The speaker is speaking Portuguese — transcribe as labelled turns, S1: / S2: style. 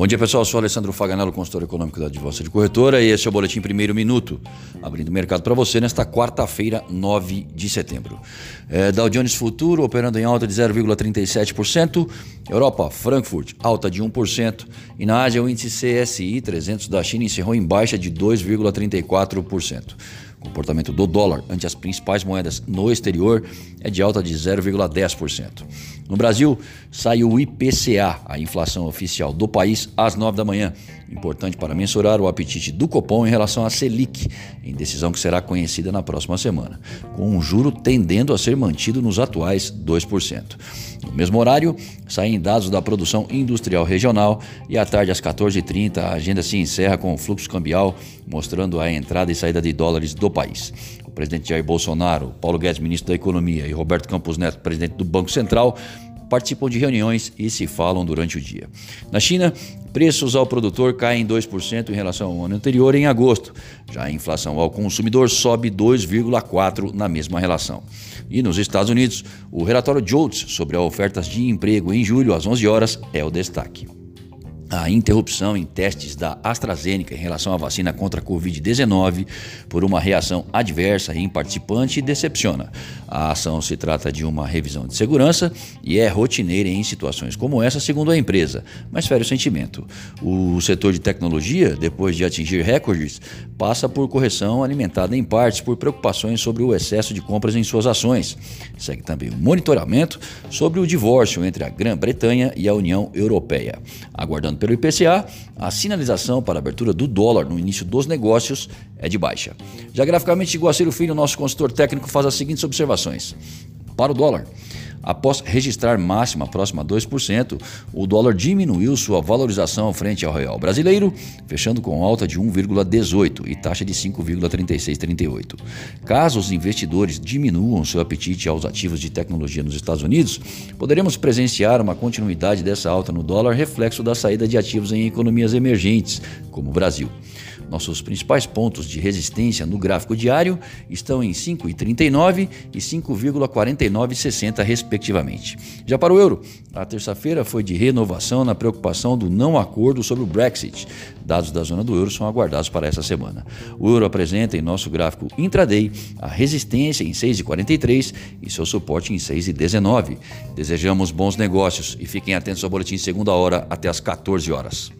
S1: Bom dia, pessoal. Eu sou Alessandro Faganello, consultor econômico da Advossa de Corretora, e esse é o Boletim Primeiro Minuto, abrindo o mercado para você nesta quarta-feira, 9 de setembro. É, Dow Jones Futuro operando em alta de 0,37%, Europa, Frankfurt, alta de 1%, e na Ásia o índice CSI 300 da China encerrou em baixa de 2,34%. O comportamento do dólar ante as principais moedas no exterior é de alta de 0,10%. No Brasil, saiu o IPCA, a inflação oficial do país, às 9 da manhã. Importante para mensurar o apetite do Copom em relação à Selic, em decisão que será conhecida na próxima semana, com um juro tendendo a ser mantido nos atuais 2%. No mesmo horário, saem dados da produção industrial regional e à tarde às 14h30 a agenda se encerra com o fluxo cambial mostrando a entrada e saída de dólares do país. O presidente Jair Bolsonaro, Paulo Guedes, ministro da Economia, e Roberto Campos Neto, presidente do Banco Central, participam de reuniões e se falam durante o dia. Na China, preços ao produtor caem 2% em relação ao ano anterior em agosto. Já a inflação ao consumidor sobe 2,4% na mesma relação. E nos Estados Unidos, o relatório JOLTS sobre as ofertas de emprego em julho às 11 horas é o destaque. A interrupção em testes da AstraZeneca em relação à vacina contra a Covid-19 por uma reação adversa em participante decepciona. A ação se trata de uma revisão de segurança e é rotineira em situações como essa, segundo a empresa, mas fere o sentimento. O setor de tecnologia, depois de atingir recordes, passa por correção alimentada em partes por preocupações sobre o excesso de compras em suas ações. Segue também o monitoramento sobre o divórcio entre a Grã-Bretanha e a União Europeia. Aguardando pelo IPCA, a sinalização para a abertura do dólar no início dos negócios é de baixa. Já graficamente, Guaciro Filho, nosso consultor técnico, faz as seguintes observações. Para o dólar, Após registrar máxima próxima a 2%, o dólar diminuiu sua valorização frente ao real brasileiro, fechando com alta de 1,18 e taxa de 5,3638. Caso os investidores diminuam seu apetite aos ativos de tecnologia nos Estados Unidos, poderemos presenciar uma continuidade dessa alta no dólar, reflexo da saída de ativos em economias emergentes, como o Brasil. Nossos principais pontos de resistência no gráfico diário estão em 5,39 e 5,4960, respectivamente. Já para o euro, a terça-feira foi de renovação na preocupação do não acordo sobre o Brexit. Dados da zona do euro são aguardados para essa semana. O euro apresenta em nosso gráfico intraday a resistência em 6,43 e seu suporte em 6,19. Desejamos bons negócios e fiquem atentos ao boletim segunda hora até às 14 horas.